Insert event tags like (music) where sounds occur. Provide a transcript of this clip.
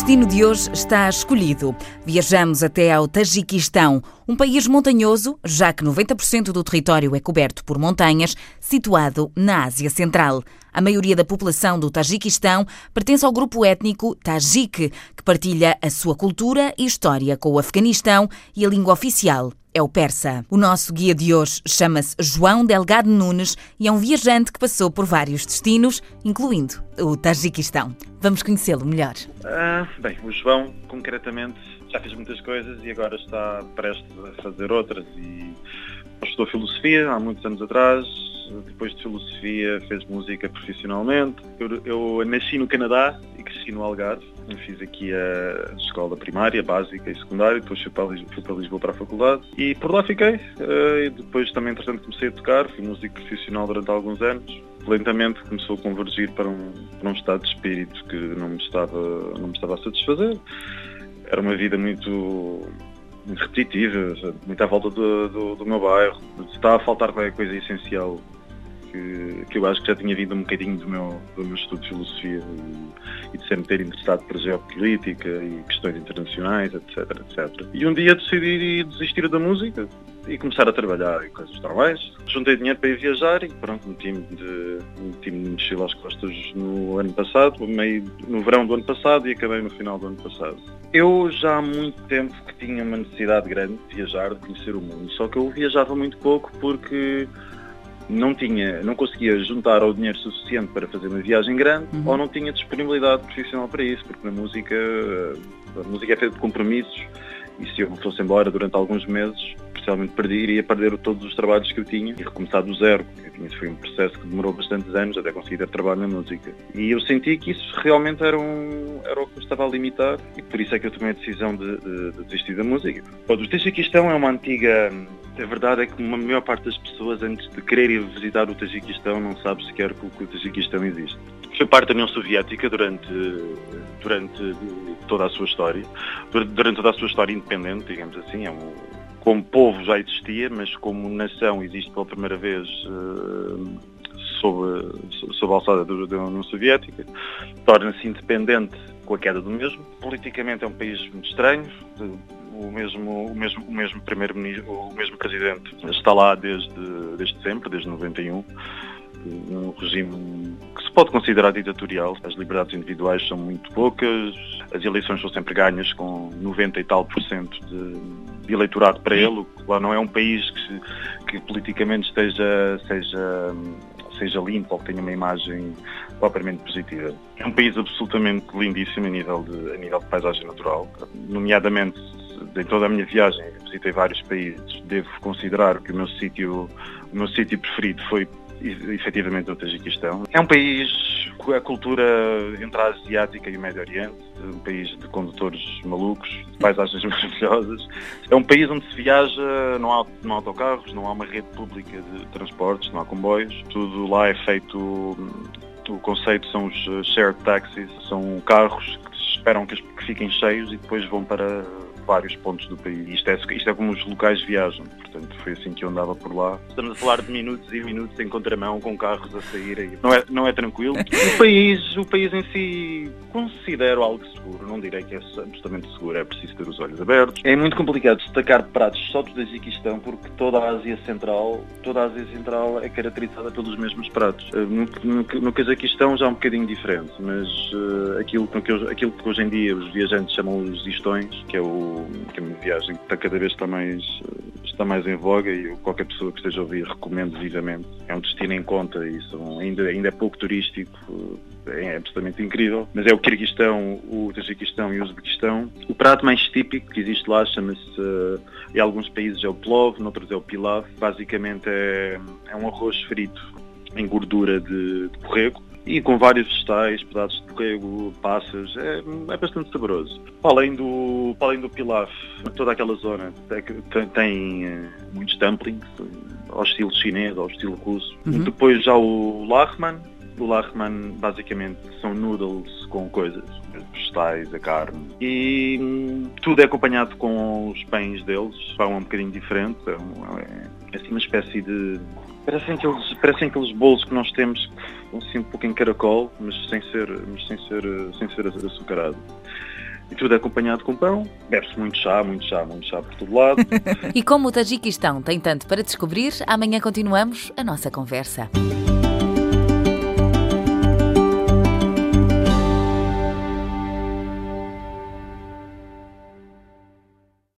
destino de hoje está escolhido. Viajamos até ao Tajiquistão, um país montanhoso, já que 90% do território é coberto por montanhas, situado na Ásia Central. A maioria da população do Tajiquistão pertence ao grupo étnico Tajik, que partilha a sua cultura e história com o Afeganistão e a língua oficial é o persa. O nosso guia de hoje chama-se João Delgado Nunes e é um viajante que passou por vários destinos, incluindo o Tajiquistão. Vamos conhecê-lo melhor. Ah, bem, o João, concretamente, já fez muitas coisas e agora está prestes a fazer outras. E estudou filosofia há muitos anos atrás, depois de filosofia fez música profissionalmente. Eu, eu nasci no Canadá e cresci no Algarve. Fiz aqui a escola primária, básica e secundária, depois fui para, fui para Lisboa para a faculdade e por lá fiquei. Eh, e depois também, entretanto, comecei a tocar, fui músico profissional durante alguns anos. Lentamente começou a convergir para um, para um estado de espírito que não me estava, não me estava a satisfazer. Era uma vida muito muito repetitiva, muito à volta do, do, do meu bairro. Estava a faltar qualquer coisa essencial que, que eu acho que já tinha vindo um bocadinho do meu, do meu estudo de filosofia e, e de sempre ter interessado por geopolítica e questões internacionais, etc, etc. E um dia decidi desistir da música e começar a trabalhar em coisas normais. Juntei dinheiro para ir viajar e pronto, meti-me de, meti de mochila às costas no ano passado, meio no verão do ano passado e acabei no final do ano passado. Eu já há muito tempo que tinha uma necessidade grande de viajar, de conhecer o mundo, só que eu viajava muito pouco porque não tinha, não conseguia juntar o dinheiro suficiente para fazer uma viagem grande uhum. ou não tinha disponibilidade profissional para isso, porque na música, a música é feita de compromissos e se eu fosse embora durante alguns meses, especialmente perdi, iria perder todos os trabalhos que eu tinha e recomeçar do zero, porque isso foi um processo que demorou bastantes anos até conseguir ter trabalho na música. E eu senti que isso realmente era, um, era o que me estava a limitar e por isso é que eu tomei a decisão de, de, de desistir da música. O Tajiquistão é uma antiga... A verdade é que a maior parte das pessoas, antes de querer visitar o Tajiquistão, não sabe sequer que o Tajiquistão existe. Foi parte da União Soviética durante, durante toda a sua história, durante toda a sua história independente, digamos assim. É um, como povo já existia, mas como nação existe pela primeira vez uh, sob, sob a alçada da União Soviética, torna-se independente com a queda do mesmo. Politicamente é um país muito estranho, o mesmo, o mesmo, o mesmo primeiro-ministro, o mesmo presidente está lá desde, desde sempre, desde 91 um regime que se pode considerar ditatorial. As liberdades individuais são muito poucas, as eleições são sempre ganhas com 90 e tal por cento de, de eleitorado para ele. Lá não é um país que, que politicamente esteja, seja, seja limpo ou que tenha uma imagem propriamente positiva. É um país absolutamente lindíssimo a nível de, a nível de paisagem natural, nomeadamente em toda a minha viagem visitei vários países. Devo considerar que o meu sítio, o meu sítio preferido foi efetivamente o Tajiquistão. É um país a cultura entre a asiática e o Médio Oriente, um país de condutores malucos, de paisagens (laughs) maravilhosas. É um país onde se viaja, não há, não há autocarros, não há uma rede pública de transportes, não há comboios. Tudo lá é feito, o conceito são os shared taxis, são carros que esperam que fiquem cheios e depois vão para vários pontos do país. Isto é, isto é como os locais viajam, portanto foi assim que eu andava por lá. Estamos a falar de minutos e minutos em contramão, com carros a saírem. Não é, não é tranquilo. (laughs) O país, o país em si considero algo seguro, não direi que é absolutamente seguro, é preciso ter os olhos abertos. É muito complicado destacar pratos só do Tajiquistão porque toda a Ásia Central, toda a Ásia Central é caracterizada pelos mesmos pratos. Eh, no, no, no Cazaquistão já é um bocadinho diferente, mas uh, aquilo, que, aquilo que hoje em dia os viajantes chamam os istões, que é o que a minha viagem está cada vez está mais, está mais em voga e qualquer pessoa que esteja a ouvir recomendo vivamente. É um destino em conta e são, ainda, ainda é pouco turístico, é absolutamente incrível, mas é o Kirguistão, o Tajiquistão e o Uzbequistão. O prato mais típico que existe lá chama-se, em alguns países é o plov, noutros é o pilav. Basicamente é, é um arroz frito em gordura de, de borrego e com vários vegetais, pedaços de borrego, passas, é, é bastante saboroso. Para além do, para além do pilaf, toda aquela zona tem, tem uh, muitos dumplings, ao estilo chinês, ao estilo russo. Uhum. Depois já o lahman, o lahman basicamente são noodles com coisas, vegetais, a carne. E hum, tudo é acompanhado com os pães deles, pão é um bocadinho diferente, é, é, é assim uma espécie de Parecem aqueles, parecem aqueles bolos que nós temos assim um pouco em caracol, mas sem ser, mas sem ser, sem ser açucarado. e tudo é acompanhado com pão. Bebe-se muito chá, muito chá, muito chá por todo lado. (laughs) e como o Tajiquistão tem tanto para descobrir, amanhã continuamos a nossa conversa.